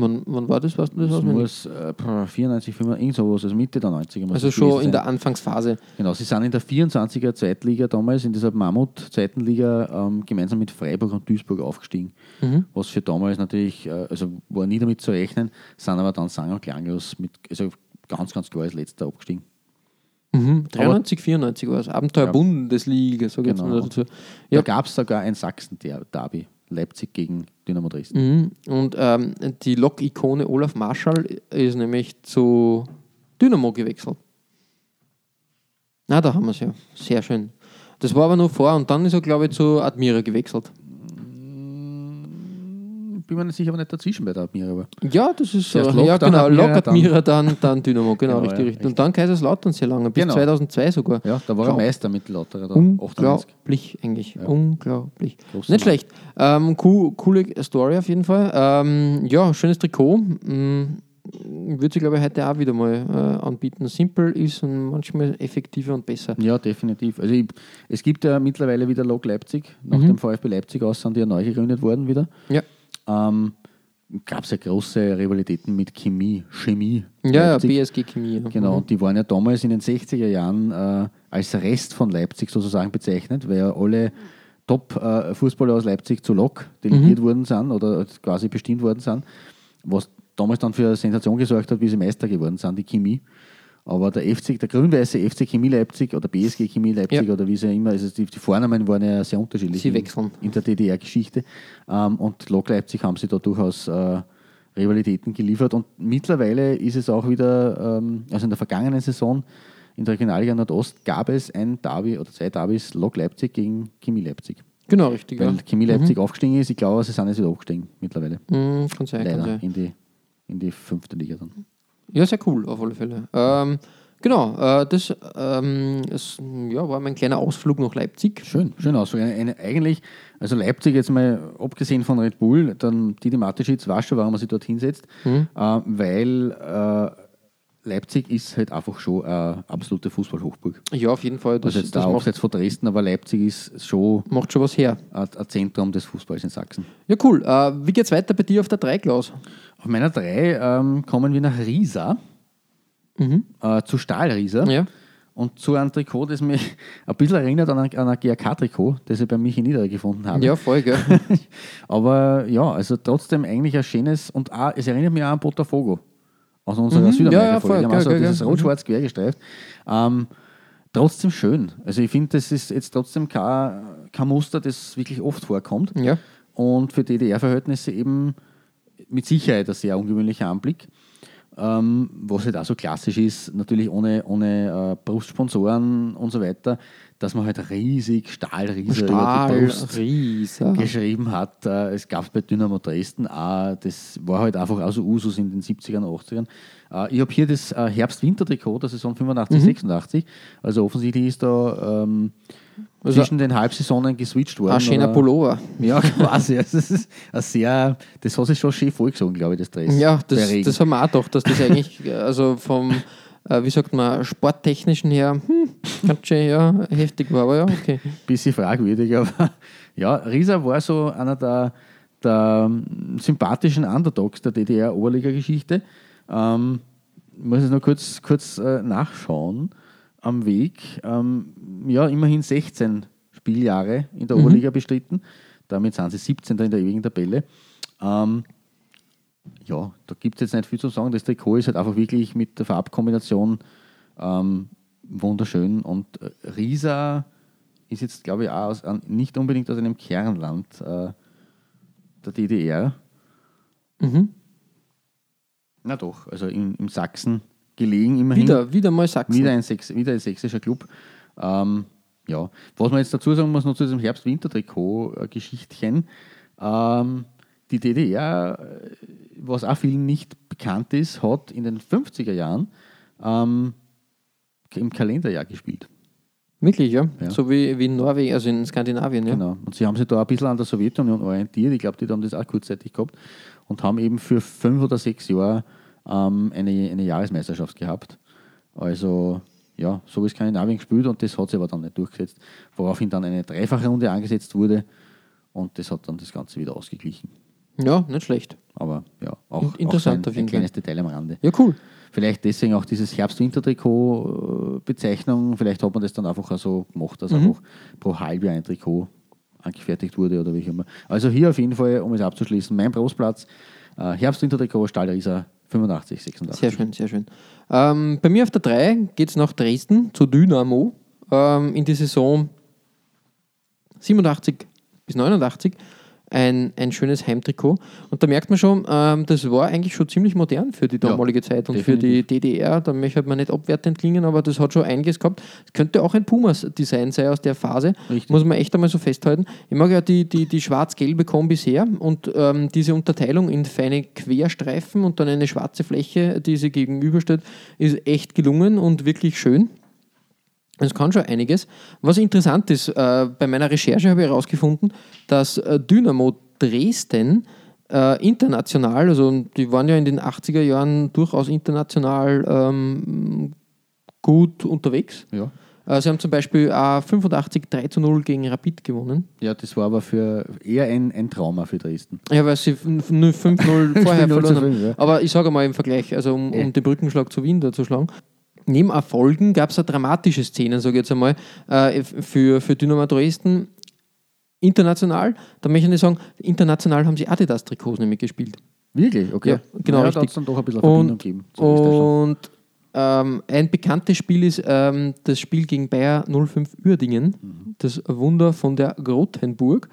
Wann, wann war das? Weißt du das Das muss äh, 94, 95, irgend sowas, also Mitte der 90er. muss Also schon in der sein. Anfangsphase. Genau, sie sind in der 24er Zweitliga damals, in dieser Mammut-Zweiten Liga, ähm, gemeinsam mit Freiburg und Duisburg aufgestiegen. Mhm. Was für damals natürlich, äh, also war nie damit zu rechnen, sind aber dann sang- und klanglos mit, also ganz, ganz klar als letzter abgestiegen. Mhm. 93, 94 war es. Abenteuer Ja. Bundesliga, sage ich jetzt Genau. mal dazu. Da Ja. gab es sogar ein Sachsen-Derby, Leipzig gegen Dynamo Dresden. Mhm. Und ähm, die Lok-Ikone Olaf Marschall ist nämlich zu Dynamo gewechselt. Na, da haben wir es ja. Sehr schön. Das war aber nur vor und dann ist er, glaube ich, zu Admira gewechselt. Bin mir sicher, aber nicht dazwischen bei der Admira war. Ja, das ist so. Lok, ja, dann genau. Admira, Lok, Admira, dann, dann Dynamo. Genau, Genau, richtig, ja, richtig. Und dann Kaiserslautern sehr lange, bis Genau. 2002 sogar. Ja, da war Schau. er Meister mit Lauterer, da 98. Unglaublich, eigentlich. Unglaublich. Großer Nicht schlecht. Ähm, cool, coole Story auf jeden Fall. Ähm, ja, schönes Trikot. Mm, Würde sie, glaube ich, heute auch wieder mal äh, anbieten. Simpel ist und manchmal effektiver und besser. Ja, definitiv. Also ich, es gibt ja mittlerweile wieder Lok Leipzig, nach Mhm. dem VfB Leipzig aus sind die ja neu gegründet worden wieder. Ja, Ähm, Gab es ja große Rivalitäten mit Chemie, Chemie. ja, ja Leipzig. BSG Chemie. ja. Genau, Mhm. und die waren ja damals in den 60er Jahren äh, als Rest von Leipzig sozusagen bezeichnet, weil ja alle Top-Fußballer aus Leipzig zu Lok Mhm. delegiert worden sind oder quasi bestimmt worden sind, was damals dann für eine Sensation gesorgt hat, wie sie Meister geworden sind, die Chemie. Aber der FC, der grün-weiße FC Chemie Leipzig oder BSG Chemie Leipzig Ja. oder wie sie immer, also die, die Vornamen waren ja sehr unterschiedlich Sie in, wechseln. in der DDR-Geschichte. Ähm, und Lok Leipzig haben sie da durchaus äh, Rivalitäten geliefert. Und mittlerweile ist es auch wieder, ähm, also in der vergangenen Saison in der Regionalliga Nordost gab es ein Derby oder zwei Derbys Lok Leipzig gegen Chemie Leipzig. Genau, richtig. Weil Ja. Chemie Leipzig aufgestiegen ist, ich glaube, sie sind jetzt wieder abgestiegen mittlerweile. Mhm, kann sein, kann Leider sein. in die, in die fünfte Liga dann. Ja, sehr cool, auf alle Fälle. Ähm, genau, äh, das ähm, es, ja, war mein kleiner Ausflug nach Leipzig. Schön, schön aus. Eine, eigentlich, also Leipzig jetzt mal abgesehen von Red Bull, dann Didi Mateschitz weiß schon, warum er sich dort hinsetzt, Mhm. äh, weil äh, Leipzig ist halt einfach schon eine absolute Fußballhochburg. Ja, auf jeden Fall. Das, Also jetzt das da macht, abseits von Dresden, aber Leipzig ist schon macht schon was her. ein, ein Zentrum des Fußballs in Sachsen. Ja, cool. Äh, wie geht's weiter bei dir auf der 3, Klaus? Auf meiner drei ähm, kommen wir nach Riesa, äh, zu Stahl Riesa. Mhm. Ja. Und zu einem Trikot, das mich ein bisschen erinnert an ein, an ein GRK-Trikot, das ich bei Michi Niederer gefunden habe. Ja, voll, gell? Aber ja, also trotzdem eigentlich ein schönes und auch, es erinnert mich auch an Botafogo aus unserer Mhm. Südamerika-Folge. Ja, ja, also dieses rot-schwarz quer gestreift. Ähm, trotzdem schön. Also ich finde, das ist jetzt trotzdem kein, kein Muster, das wirklich oft vorkommt. ja. Und für DDR-Verhältnisse eben mit Sicherheit ein sehr ungewöhnlicher Anblick. Ähm, was halt auch so klassisch ist, natürlich ohne, ohne äh, Brustsponsoren und so weiter, dass man halt riesig Stahlriese über die Stahl, Brust Rieser. geschrieben hat. Äh, es gab es bei Dynamo Dresden auch, das war halt einfach auch so Usus in den 70ern, 80ern. Äh, ich habe hier das äh, Herbst-Winter-Trikot, das Saison 85, 86. Also offensichtlich ist da ähm, Also- zwischen den Halbsaisonen geswitcht worden. Ein schöner Pullover. ja, quasi. Also das ist ein sehr, das hat sich schon schön vorgezogen, glaube ich, das Dress. Ja, das, das haben wir auch gedacht, dass das eigentlich, äh, also vom, äh, wie sagt man, sporttechnischen her, hm, ganz schön ja, heftig war, aber ja, okay. bisschen fragwürdig, aber ja, Riesa war so einer der, der sympathischen Underdogs der DDR-Oberliga-Geschichte. Ähm, ich muss jetzt noch kurz, kurz äh, nachschauen am Weg. Ähm, ja, immerhin 16 Spieljahre in der Oberliga bestritten. Damit sind sie 17. in der ewigen Tabelle. Ähm, ja, da gibt es jetzt nicht viel zu sagen. Das Trikot ist halt einfach wirklich mit der Farbkombination ähm, wunderschön. Und äh, Riesa ist jetzt, glaube ich, auch aus, nicht unbedingt aus einem Kernland äh, der DDR. Mhm. Na doch, also in, im Sachsen gelegen immerhin. Wieder, wieder mal Sachsen. Wieder ein, Sex, wieder ein sächsischer Club. Ähm, ja, was man jetzt dazu sagen muss, noch zu diesem Herbst-Winter-Trikot-Geschichtchen. Ähm, die DDR, äh, was auch vielen nicht bekannt ist, hat in den 50er Jahren ähm, im Kalenderjahr gespielt. Wirklich, ja? Ja. So wie, wie in Norwegen, also in Skandinavien, ja. Genau. Und sie haben sich da ein bisschen an der Sowjetunion orientiert. Ich glaube, die haben das auch kurzzeitig gehabt und haben eben für fünf oder sechs Jahre ähm, eine, eine Jahresmeisterschaft gehabt. Also, ja, so ist Skandinavien gespielt und das hat sich aber dann nicht durchgesetzt, woraufhin dann eine dreifache Runde angesetzt wurde und das hat dann das Ganze wieder ausgeglichen. Ja, nicht schlecht. Aber ja, auch, In- interessant auch so ein, ein kleines Detail am Rande. Ja, cool. Vielleicht deswegen auch dieses Herbst-Winter-Trikot-Bezeichnung. Vielleicht hat man das dann einfach auch so gemacht, dass einfach pro Halbjahr ein Trikot angefertigt wurde oder wie auch immer. Also hier auf jeden Fall, um es abzuschließen, mein Brustplatz, äh, Herbst-Winter-Trikot, Stahlrieser 85, 86. Sehr schön, sehr schön. Ähm, bei mir auf der 3 geht es nach Dresden zu Dynamo ähm, in die Saison 87 bis 89. Ein, ein schönes Heimtrikot. Und da merkt man schon, ähm, das war eigentlich schon ziemlich modern für die damalige Zeit und für die DDR. Da möchte man nicht abwertend klingen, aber das hat schon einiges gehabt. Es könnte auch ein Pumas-Design sein aus der Phase. Richtig. Muss man echt einmal so festhalten. Ich mag ja die, die, die schwarz-gelbe Kombi sehr und ähm, diese Unterteilung in feine Querstreifen und dann eine schwarze Fläche, die sie gegenübersteht, ist echt gelungen und wirklich schön. Es kann schon einiges. Was interessant ist, äh, bei meiner Recherche habe ich herausgefunden, dass äh, Dynamo Dresden äh, international, also die waren ja in den 80er Jahren durchaus international ähm, gut unterwegs. Ja. Äh, sie haben zum Beispiel äh, 85 3 zu 0 gegen Rapid gewonnen. ja, das war aber für eher ein, ein Trauma für Dresden. Ja, weil sie 5-0 vorher 5-0 zu verloren haben. ja. Aber ich sage mal im Vergleich, also um, um den Brückenschlag zu Wien da zu schlagen. Neben Erfolgen gab es dramatische Szenen, sage ich jetzt einmal, äh, für, für Dynamo Dresden. International, da möchte ich sagen, international haben sie Adidas-Trikots nämlich gespielt. Wirklich? Okay. Ja, genau, Ja, da hat es dann doch ein bisschen Verbindung Und, gegeben. Österreich. und ähm, ein bekanntes Spiel ist ähm, das Spiel gegen Bayer 05 Uerdingen, Mhm. das Wunder von der Grothenburg.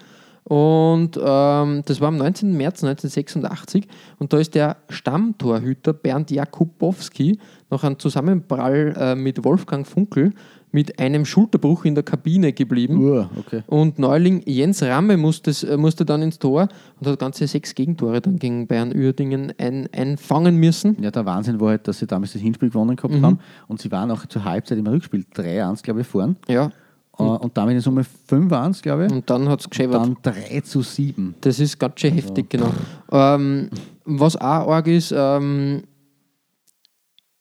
Und ähm, das war am 19. März 1986 und da ist der Stammtorhüter Bernd Jakubowski nach einem Zusammenprall äh, mit Wolfgang Funkel mit einem Schulterbruch in der Kabine geblieben. Uhr, okay. Und Neuling Jens Ramme musste, äh, musste dann ins Tor und hat ganze sechs Gegentore dann gegen Bayern Uerdingen ein, einfangen müssen. Ja, der Wahnsinn war halt, dass sie damals das Hinspiel gewonnen gehabt haben und sie waren auch zur Halbzeit im Rückspiel 3-1, glaube ich, vorn. Ja, Und damit in Summe 5-1, glaube ich. und dann hat es geschäbert. dann 3 zu 7. Das ist ganz schön heftig, genau. Ähm, was auch arg ist, ähm,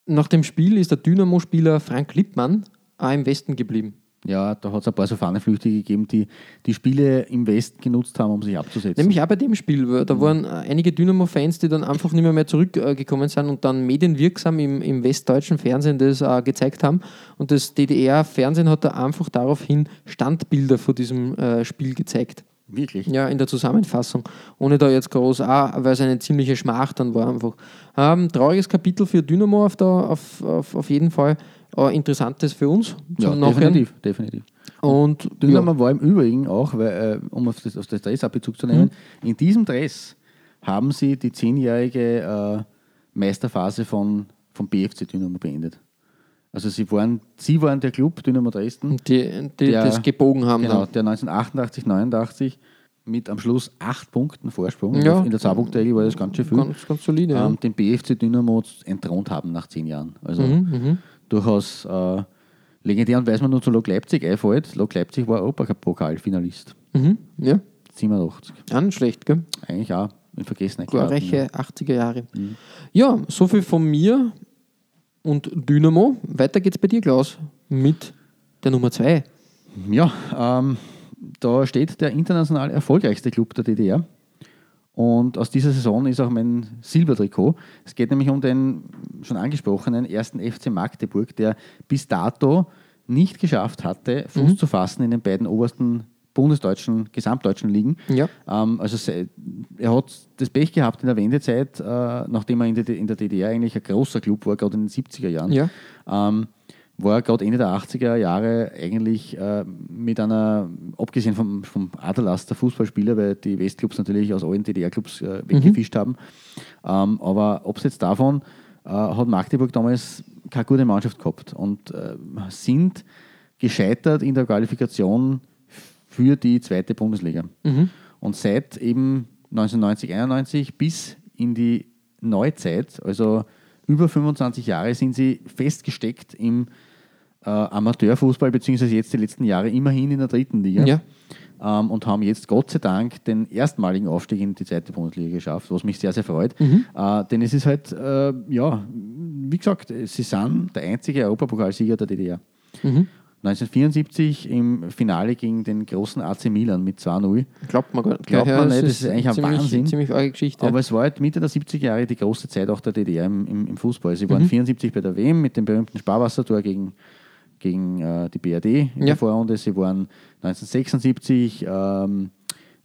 nach dem Spiel ist der Dynamo-Spieler Frank Lippmann auch im Westen geblieben. Ja, da hat es ein paar so Fahnenflüchtige gegeben, die die Spiele im Westen genutzt haben, um sich abzusetzen. Nämlich auch bei dem Spiel. Da waren äh, einige Dynamo-Fans, die dann einfach nicht mehr, mehr zurückgekommen sind und dann medienwirksam im, im westdeutschen Fernsehen das äh, gezeigt haben. Und das DDR-Fernsehen hat da einfach daraufhin Standbilder vor diesem äh, Spiel gezeigt. Wirklich? Ja, in der Zusammenfassung. Ohne da jetzt groß, auch, weil es eine ziemliche Schmach dann war einfach. Ähm, trauriges Kapitel für Dynamo auf, der, auf, auf, auf jeden Fall. Aber interessantes für uns Ja, definitiv, definitiv. Und Dynamo war im Übrigen auch, weil, äh, um auf das, auf das Dress Bezug zu nehmen, in diesem Dress haben sie die zehnjährige äh, Meisterphase von, vom BFC Dynamo beendet. Also sie waren, sie waren der Club Dynamo Dresden, die, die Der- das gebogen haben. genau, dann. der 1988, 89 mit am Schluss acht Punkten Vorsprung. Ja. In der Zahlbuchregel war das ganz schön viel. Ganz, ganz solide. ja. ähm, den BFC Dynamo entthront haben nach zehn Jahren. Also Mhm, durchaus äh, legendär und weiß man nur zu Lok Leipzig einfällt. Lok Leipzig war Europacup-Pokalfinalist. Mhm, ja, 87. auch nicht schlecht, gell? Eigentlich auch in Vergessenheit. Glorreiche 80er Jahre. Ja, so viel von mir und Dynamo. Weiter geht's bei dir, Klaus, mit der Nummer 2. Ja, ähm, da steht der international erfolgreichste Club der DDR. Und aus dieser Saison ist auch mein Silbertrikot. Es geht nämlich um den schon angesprochenen ersten FC Magdeburg, der bis dato nicht geschafft hatte, Fuß zu fassen in den beiden obersten bundesdeutschen, gesamtdeutschen Ligen. Ja. Ähm, also er hat das Pech gehabt in der Wendezeit, äh, nachdem er in der, in der DDR eigentlich ein großer Club war, gerade in den 70er Jahren. Ja. Ähm, war gerade Ende der 80er Jahre eigentlich äh, mit einer, abgesehen vom, vom Aderlass der Fußballspieler, weil die Westclubs natürlich aus allen DDR-Clubs äh, weggefischt haben. Ähm, aber abseits davon äh, hat Magdeburg damals keine gute Mannschaft gehabt und äh, sind gescheitert in der Qualifikation für die zweite Bundesliga. Und seit eben 1990, 91 bis in die Neuzeit, also über 25 Jahre, sind sie festgesteckt im äh, Amateurfußball, beziehungsweise jetzt die letzten Jahre immerhin in der dritten Liga. Ja. Ähm, und haben jetzt Gott sei Dank den erstmaligen Aufstieg in die zweite Bundesliga geschafft, was mich sehr, sehr freut. Äh, denn es ist halt, äh, ja, wie gesagt, sie sind der einzige Europapokalsieger der DDR. 1974 im Finale gegen den großen AC Milan mit 2-0. Glaubt man gar Glaubt man nicht, das ist eigentlich ein ziemlich, Wahnsinn. Ziemlich arge Geschichte. Aber es war halt Mitte der 70er Jahre die große Zeit auch der DDR im, im, im Fußball. Sie waren 74 bei der WM mit dem berühmten Sparwassertor gegen, gegen äh, die BRD in Ja. der Vorrunde. Sie waren 1976 ähm,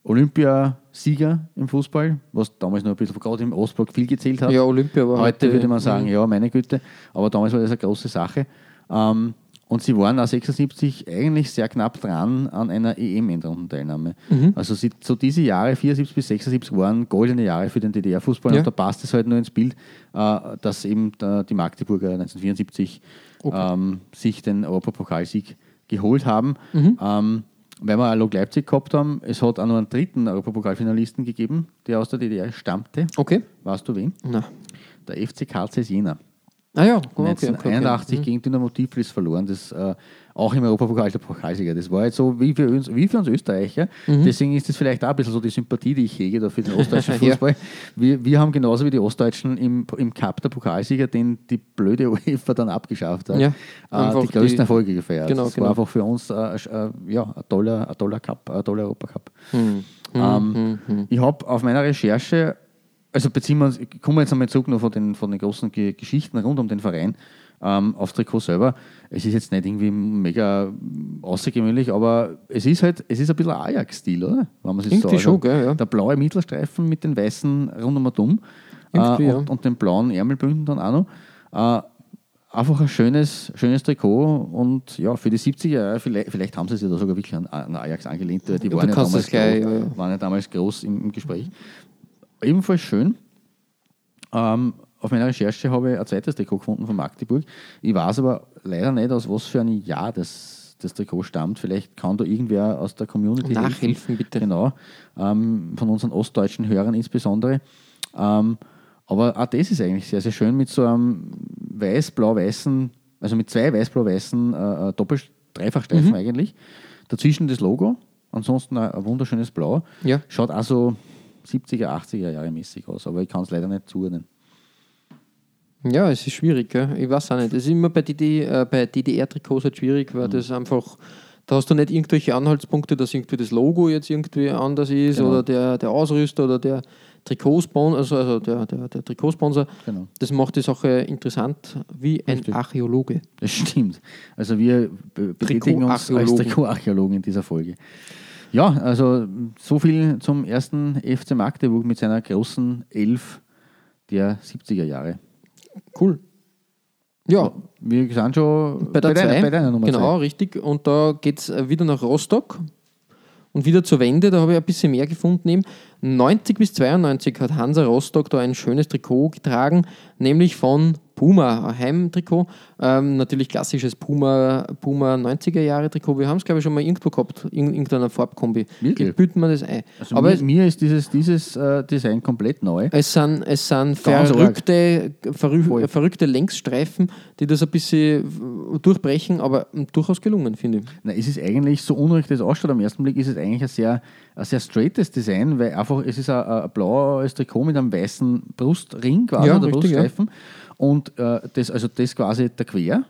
Olympiasieger im Fußball, was damals noch ein bisschen gerade im Ostblock viel gezählt hat. ja, Olympia war Heute würde man sagen, ja, meine Güte, aber damals war das eine große Sache. Ähm, und sie waren auch 76 eigentlich sehr knapp dran an einer EM-Endrundenteilnahme. Mhm. Also sie, so diese Jahre, 74 bis 76, waren goldene Jahre für den DDR-Fußball Ja. und da passt es halt nur ins Bild, äh, dass eben die Magdeburger 1974 ähm, sich den Europapokalsieg geholt haben. Mhm. Ähm, weil wir Lok Leipzig gehabt haben, es hat auch noch einen dritten Europapokalfinalisten gegeben, der aus der DDR stammte. Okay. Weißt du wen? Na. Der FC Zeiss Jena. Ah ja, okay, okay, okay. 1981 gegen Dynamo Tiflis verloren, das äh, auch im Europapokal der Pokalsieger. Das war jetzt so wie für uns, wie für uns Österreicher. Mhm. Deswegen ist das vielleicht auch ein bisschen so die Sympathie, die ich hege da für den ostdeutschen Ja. Fußball. wir, wir haben genauso wie die Ostdeutschen im, im Cup der Pokalsieger, den die blöde UEFA dann abgeschafft hat, Ja, äh, die größten die- Erfolge gefeiert. Genau, das genau. war einfach für uns äh, äh, ja, ein, toller, ein toller Cup, ein toller Europacup. Hm, Ähm, Ich habe auf meiner Recherche, also beziehen wir uns, kommen wir jetzt einmal zurück noch von den, von den großen Ge Geschichten rund um den Verein, ähm, aufs Trikot selber. Es ist jetzt nicht irgendwie mega außergewöhnlich, aber es ist halt, es ist ein bisschen Ajax-Stil, oder? Wenn man sich so schon, gell, ja. Der blaue Mittelstreifen mit den weißen rund um dumm äh, ja. und, und den blauen Ärmelbünden dann auch noch. Äh, einfach ein schönes, schönes Trikot und ja, für die 70er Jahre, vielleicht, vielleicht haben sie sich da sogar wirklich an, an Ajax angelehnt, die waren, ja damals gleich, groß, ja. waren ja damals groß im, im Gespräch. Ebenfalls schön. Ähm, auf meiner Recherche habe ich ein zweites Trikot gefunden von Magdeburg. Ich weiß aber leider nicht, aus was für ein Jahr das, das Trikot stammt. Vielleicht kann da irgendwer aus der Community Nachhelfen, bitte. Genau, ähm, von unseren ostdeutschen Hörern insbesondere. Ähm, aber auch das ist eigentlich sehr, sehr schön mit so einem weiß-blau-weißen, also mit zwei weiß-blau-weißen äh, äh, Doppel Dreifachstreifen eigentlich. Dazwischen das Logo, ansonsten ein, ein wunderschönes Blau. Ja. Schaut auch so 70er, 80er Jahre mäßig aus, aber ich kann es leider nicht zuordnen. Ja, es ist schwierig, gell? ich weiß auch nicht. Es ist immer bei, DD, äh, bei DDR-Trikots halt schwierig, weil das einfach, da hast du nicht irgendwelche Anhaltspunkte, dass irgendwie das Logo jetzt irgendwie anders ist Genau. oder der, der Ausrüster oder der Trikotsponsor, also, also der, der, der Trikotsponsor. Genau. Das macht die Sache interessant wie ein Richtig. Archäologe. Das stimmt. Also wir be- betätigen uns als. Trikotarchäologen in dieser Folge. Ja, also so viel zum ersten FC Magdeburg mit seiner großen Elf der 70er Jahre. Cool. Ja, Wir sind schon bei der 2. deiner, bei deiner Nummer genau, zwei. richtig. Und da geht es wieder nach Rostock und wieder zur Wende. Da habe ich ein bisschen mehr gefunden. Eben 90 bis 92 hat Hansa Rostock da ein schönes Trikot getragen, nämlich von Puma, ein Heimtrikot. Ähm, natürlich klassisches Puma, Puma 90er Jahre Trikot. Wir haben es, glaube ich, schon mal irgendwo gehabt, in irgendeiner Farbkombi. Wirklich? Büten wir das ein. Also Aber mir, es, mir ist dieses, dieses äh, Design komplett neu. es sind, es sind verrückte, verrü verrückte Längsstreifen, die das ein bisschen durchbrechen, aber durchaus gelungen, finde ich. Na, es ist eigentlich, so unrecht es ausschaut am ersten Blick, ist es eigentlich ein sehr, ein sehr straightes Design, weil einfach, es ist ein, ein blaues Trikot mit einem weißen Brustring quasi, Ja, oder richtig, ja. Bruststreifen. Und äh, das, also das quasi der Quer.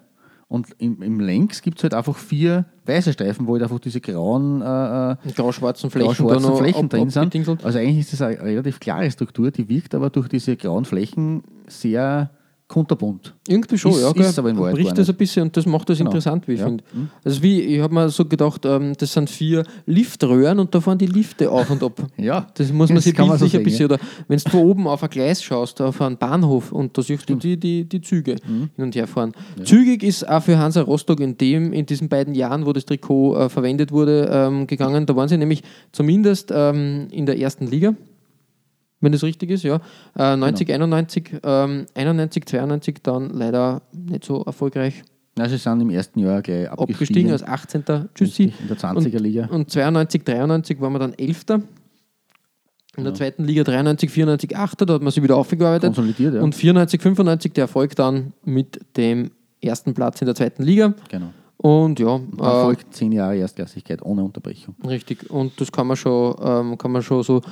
Und im, im Längs gibt es halt einfach vier weiße Streifen, wo halt einfach diese grauen, äh, äh, grau-schwarzen Flächen, grau-schwarzen da Flächen ab- drin sind. Also eigentlich ist das eine relativ klare Struktur, die wirkt aber durch diese grauen Flächen sehr kunterbunt. Irgendwie schon, Ist- ja. ist aber in Wahrheit bricht das ein bisschen und das macht das Genau. interessant, wie ich Ja. finde. Also wie, ich habe mir so gedacht, ähm, das sind vier Liftröhren und da fahren die Lifte auf und ab. Ja, Das muss man das sich man so bildlich ein sehen, bisschen, oder wenn du von oben auf ein Gleis schaust, auf einen Bahnhof und da siehst du die, die, die Züge Mhm. hin und her fahren. Zügig ist auch für Hansa Rostock in, dem, in diesen beiden Jahren, wo das Trikot äh, verwendet wurde, ähm, gegangen. Da waren sie nämlich zumindest ähm, in der ersten Liga, wenn das richtig ist, ja. Äh, 90, Genau. 91, ähm, 91, 92 dann leider nicht so erfolgreich Na, sie sind im ersten Jahr gleich abgestiegen abgestiegen. als 18. Tschüssi. In der 20er Liga. Und, und 92, 93 waren wir dann 11. In der zweiten Liga 93, 94, 8. Da hat man sich wieder aufgearbeitet. Konsolidiert, ja. Und 94, 95 der Erfolg dann mit dem ersten Platz in der zweiten Liga. genau. Und ja, Dann äh, zehn Jahre Erstklassigkeit ohne Unterbrechung. Richtig, und das kann man schon, ähm, kann man schon so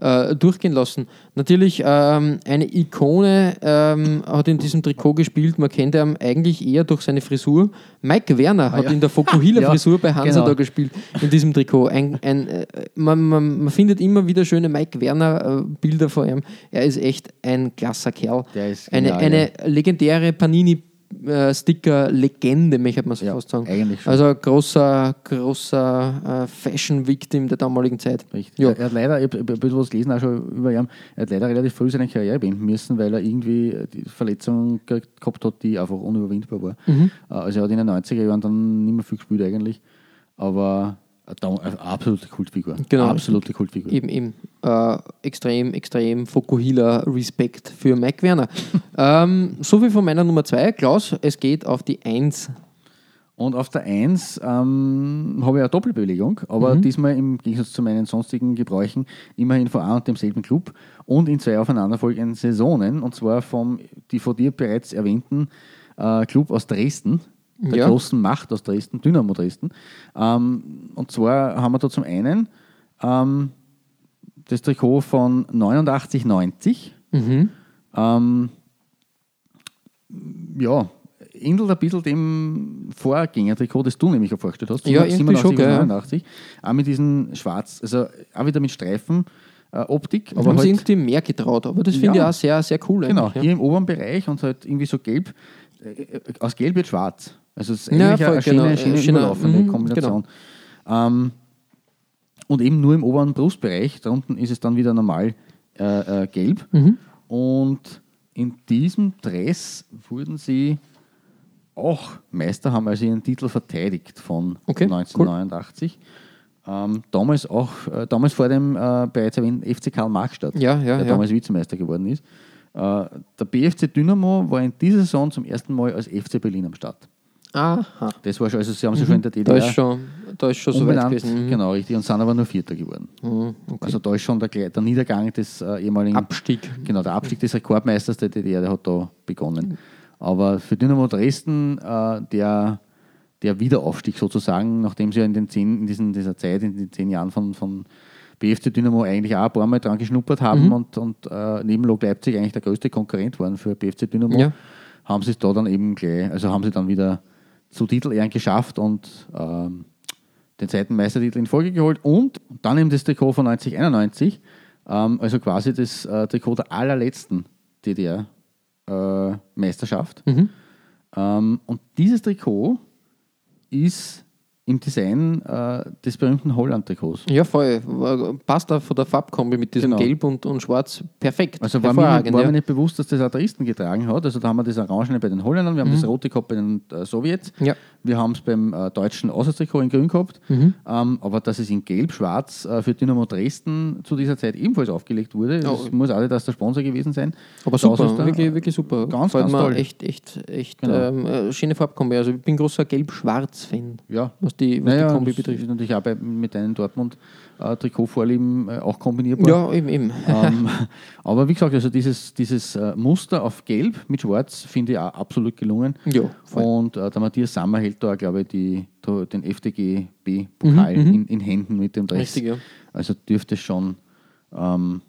äh, durchgehen lassen. Natürlich, ähm, eine Ikone ähm, hat in diesem Trikot gespielt. Man kennt ihn eigentlich eher durch seine Frisur. Mike Werner hat ja. in der Fokuhila-Frisur Ja, bei Hansa genau. da gespielt, in diesem Trikot. Ein, ein, äh, man, man, man findet immer wieder schöne Mike Werner-Bilder von ihm. Er ist echt ein klasser Kerl. Der ist eine, genial, eine legendäre Panini-Sticker-Legende, möchte man Ja, fast sagen. eigentlich schon. Also ein großer, großer äh, Fashion-Victim der damaligen Zeit. Richtig. Ja. Er hat leider, ich habe ein bisschen was gelesen auch schon über ihn, er hat leider relativ früh seine Karriere beenden müssen, weil er irgendwie die Verletzung ge- gehabt hat, die einfach unüberwindbar war. Mhm. Äh, Also er hat in den 90er Jahren dann nicht mehr viel gespielt eigentlich, aber absolute Kultfigur. Genau. Absolute Kultfigur. Eben, eben. Äh, extrem, extrem Fokuhila Respekt für Mike Werner. ähm, so viel von meiner Nummer 2. Klaus, es geht auf die 1. Und auf der 1 ähm, habe ich eine Doppelbelegung, aber Mhm. diesmal im Gegensatz zu meinen sonstigen Gebräuchen immerhin von einem und demselben Club und in zwei aufeinanderfolgenden Saisonen, und zwar vom die von dir bereits erwähnten äh, Club aus Dresden, der Ja. großen Macht aus Dresden, Dynamo Dresden. Ähm, und zwar haben wir da zum einen ähm, das Trikot von 89-90. Mhm. Ähm, ja, ähnelt ein bisschen dem Vorgängertrikot, das du nämlich auch vorgestellt hast. Ja, irgendwie schon, gell, ja. 89. Auch mit diesen schwarz, also auch wieder mit Streifen. Äh, Optik, Aber haben sie halt, irgendwie mehr getraut. Aber das finde ich Ja. auch sehr, sehr cool. genau, eigentlich, hier im oberen Bereich und halt irgendwie so gelb, äh, aus gelb wird schwarz. Also es ist Ja, eine schöne, genau, schöne äh, schöner, überlaufende mhm, Kombination. Ähm, und eben nur im oberen Brustbereich, da unten ist es dann wieder normal äh, äh, gelb. Mhm. Und in diesem Dress wurden sie auch Meister, haben also ihren Titel verteidigt von Okay, 1989. Ähm, damals auch, äh, damals vor dem äh, bereits erwähnten FC Karl Marxstadt, Ja, ja, der ja. damals Vizemeister geworden ist. Äh, der BFC Dynamo war in dieser Saison zum ersten Mal als FC Berlin am Start. Aha. Das war schon, also sie haben sich schon in der Da DDR ist schon, da ist schon so weit gewesen. Mhm. genau richtig, und sind aber nur Vierter geworden. Mhm, okay. Also da ist schon der, der Niedergang des äh, ehemaligen Abstieg. Genau, der Abstieg des Rekordmeisters der DDR, der hat da begonnen. Aber für Dynamo Dresden, äh, der, der Wiederaufstieg sozusagen, nachdem sie ja in, den zehn, in diesen, dieser Zeit, in den zehn Jahren von, von BFC Dynamo eigentlich auch ein paar Mal dran geschnuppert haben und, und äh, neben Lok Leipzig eigentlich der größte Konkurrent waren für BFC Dynamo, Ja. haben sie es da dann eben gleich, also haben sie dann wieder zu Titelehren geschafft und ähm, den zweiten Meistertitel in Folge geholt und dann eben das Trikot von 1991, ähm, also quasi das äh, Trikot der allerletzten DDR-Meisterschaft. Ähm, und dieses Trikot ist im Design äh, des berühmten Holland-Trikots. Ja, voll. War- Passt da von der Farbkombi mit diesem Genau. Gelb und, und Schwarz perfekt. Also war, mir, war ja. mir nicht bewusst, dass das auch Dresden getragen hat. Also da haben wir das Orangene bei den Holländern, wir haben das Rote gehabt bei den äh, Sowjets, Ja. wir haben es beim äh, deutschen Auswärtstrikot in Grün gehabt. Mhm. Ähm, aber dass es in Gelb-Schwarz äh, für Dynamo Dresden zu dieser Zeit ebenfalls aufgelegt wurde, das muss auch das der Sponsor gewesen sein. Aber super, da- wirklich, wirklich super. Ganz, Gefällt ganz toll. Echt, echt, echt Genau. ähm, äh, schöne Farbkombi. Also ich bin großer Gelb-Schwarz-Fan, Ja, was die, was naja, die Kombi betrifft. natürlich auch bei, mit deinen Dortmund-Trikotvorlieben äh, auch kombinierbar. Ja, eben, eben. ähm, aber wie gesagt, also dieses, dieses äh, Muster auf Gelb mit Schwarz finde ich auch absolut gelungen. Ja, voll. Und äh, der Matthias Sammer hält da, glaube ich, die, den FDG-B-Pokal in, in Händen mit dem Dress. Mhm, Richtig, ja. Also dürfte es schon ähm,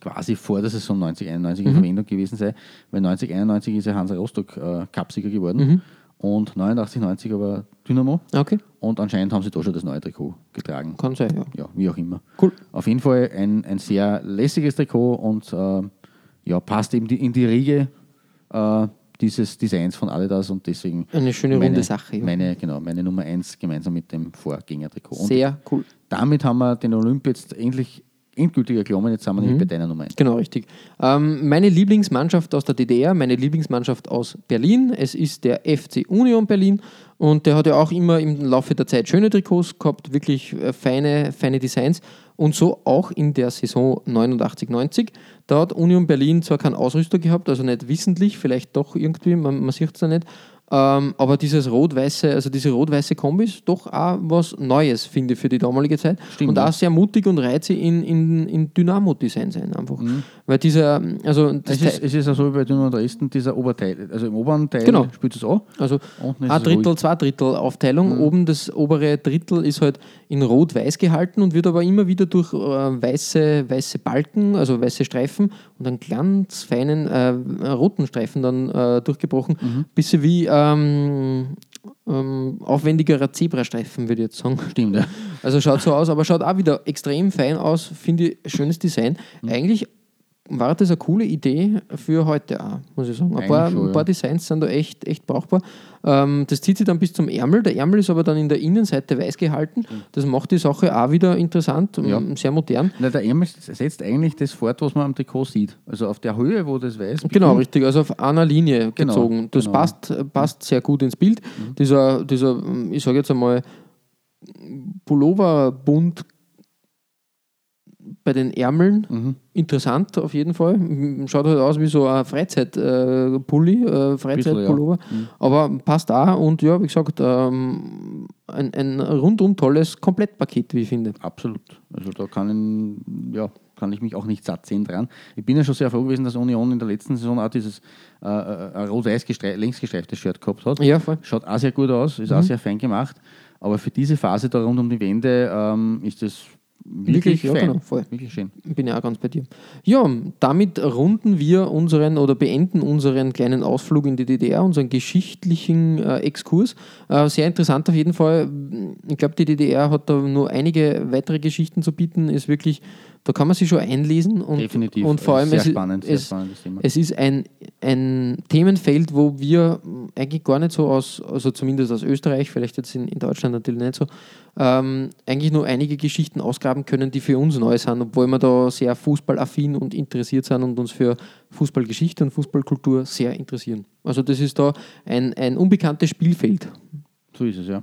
quasi vor der Saison 1991 Mhm. in Verwendung gewesen sein, weil 1991 ist ja Hansa Rostock äh, Cupsieger geworden Mhm. und 89, 90 aber Dynamo. Okay, Und anscheinend haben sie da schon das neue Trikot getragen. kann sein, ja. Ja, wie auch immer. Cool. Auf jeden Fall ein, ein sehr lässiges Trikot und äh, ja, passt eben die, in die Riege äh, dieses Designs von Adidas und deswegen Eine schöne meine, runde Sache. Ja. Meine, genau, meine Nummer 1 gemeinsam mit dem Vorgängertrikot. Sehr cool. damit haben wir den Olymp jetzt endlich endgültig erklommen. Jetzt sind wir Mhm. nämlich bei deiner Nummer 1. Genau, richtig. Ähm, meine Lieblingsmannschaft aus der DDR, meine Lieblingsmannschaft aus Berlin. Es ist der FC Union Berlin und der hat ja auch immer im Laufe der Zeit schöne Trikots gehabt, wirklich äh, feine, feine Designs. Und so auch in der Saison 89-90. Da hat Union Berlin zwar keinen Ausrüster gehabt, also nicht wissentlich, vielleicht doch irgendwie, man, man sieht es da nicht. Ähm, aber dieses rot-weiße, also diese rot-weiße Kombi ist doch auch was Neues, finde ich, für die damalige Zeit. Stimmt, und ja. auch sehr mutig und reizig in, in, in Dynamo-Design sein einfach. Weil dieser, also Es ist, es ist auch so wie bei Dynamo Dresden, dieser Oberteil. Also im oberen Teil Genau. spielt es auch. also ein Drittel, zwei Drittel Aufteilung. Oben das obere Drittel ist halt in rot-weiß gehalten und wird aber immer wieder durch äh, weiße, weiße Balken, also weiße Streifen und einen ganz feinen äh, roten Streifen dann äh, durchgebrochen. Mhm. Bisschen wie ähm, ähm, aufwendigerer Zebrastreifen, würde ich jetzt sagen. Stimmt, ja. Also schaut so aus, aber schaut auch wieder extrem fein aus, finde ich, schönes Design. Mhm. Eigentlich war das eine coole Idee für heute auch, muss ich sagen. Ein paar, ein paar. Designs sind da echt, echt brauchbar. Ähm, das zieht sich dann bis zum Ärmel. Der Ärmel ist aber dann in der Innenseite weiß gehalten. Das macht die Sache auch wieder interessant, Ja. ähm, sehr modern. Na, der Ärmel setzt eigentlich das fort, was man am Trikot sieht. Also auf der Höhe, wo das weiß. Genau, beginnt. richtig. Also auf einer Linie Genau, gezogen. Das genau. Mhm. passt, passt sehr gut ins Bild. Dieser, dieser, ich sage jetzt einmal, Pulloverbund bei den Ärmeln, Mhm. interessant auf jeden Fall. Schaut halt aus wie so ein Freizeit-Pulli, äh, Freizeitpullover. Mhm. Aber passt auch und ja, wie gesagt, ähm, ein, ein rundum tolles Komplettpaket, wie ich finde. Absolut. Also da kann ich, ja, kann ich mich auch nicht satt sehen dran. Ich bin ja schon sehr froh gewesen, dass Union in der letzten Saison auch dieses äh, äh, rot-weiß gestre- längs gestreiftes Shirt gehabt hat. Ja, voll. Schaut auch sehr gut aus, ist Mhm. auch sehr fein gemacht. Aber für diese Phase da rund um die Wände ähm, ist das wirklich, Wirklich, ja, genau, voll. Wirklich schön. Bin ja auch ganz bei dir. Ja, damit runden wir unseren oder beenden unseren kleinen Ausflug in die DDR, unseren geschichtlichen äh, Exkurs. Äh, sehr interessant auf jeden Fall. Ich glaube, die DDR hat da nur einige weitere Geschichten zu bieten. Ist wirklich, da kann man sich schon einlesen und, Definitiv. und vor allem sehr es, ist- spannend, es, spannendes Thema. es ist ein, ein Themenfeld, wo wir eigentlich gar nicht so aus, also zumindest aus Österreich, vielleicht jetzt in, in Deutschland natürlich nicht so, ähm, eigentlich nur einige Geschichten ausgraben können, die für uns neu sind, obwohl wir da sehr fußballaffin und interessiert sind und uns für Fußballgeschichte und Fußballkultur sehr interessieren. Also das ist da ein, ein unbekanntes Spielfeld. so ist es, ja.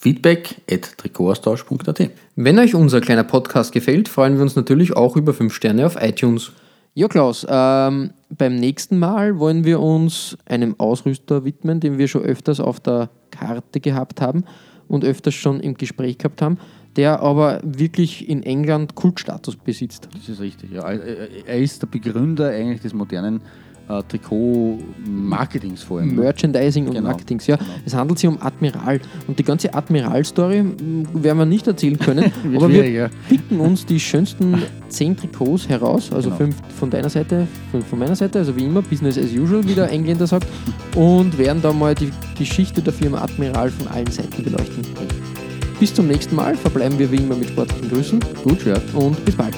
feedback at trikotaustausch.at. Wenn euch unser kleiner Podcast gefällt, freuen wir uns natürlich auch über 5 Sterne auf iTunes. Ja, Klaus, ähm, beim nächsten Mal wollen wir uns einem Ausrüster widmen, den wir schon öfters auf der Karte gehabt haben und öfters schon im Gespräch gehabt haben, der aber wirklich in England Kultstatus besitzt. Das ist richtig. Ja. Er ist der Begründer eigentlich des modernen äh, Trikot-Marketings vor allem. Merchandising und Genau, Marketings, ja. genau. Es handelt sich um Admiral. Und die ganze Admiral-Story werden wir nicht erzählen können, aber wir ja. picken uns die schönsten zehn Trikots heraus, also Genau. fünf von deiner Seite, fünf von meiner Seite, also wie immer, Business as usual, wie der Engländer sagt, und werden da mal die Geschichte der Firma Admiral von allen Seiten beleuchten. Bis zum nächsten Mal verbleiben wir wie immer mit sportlichen Grüßen Gut, ja. und bis bald.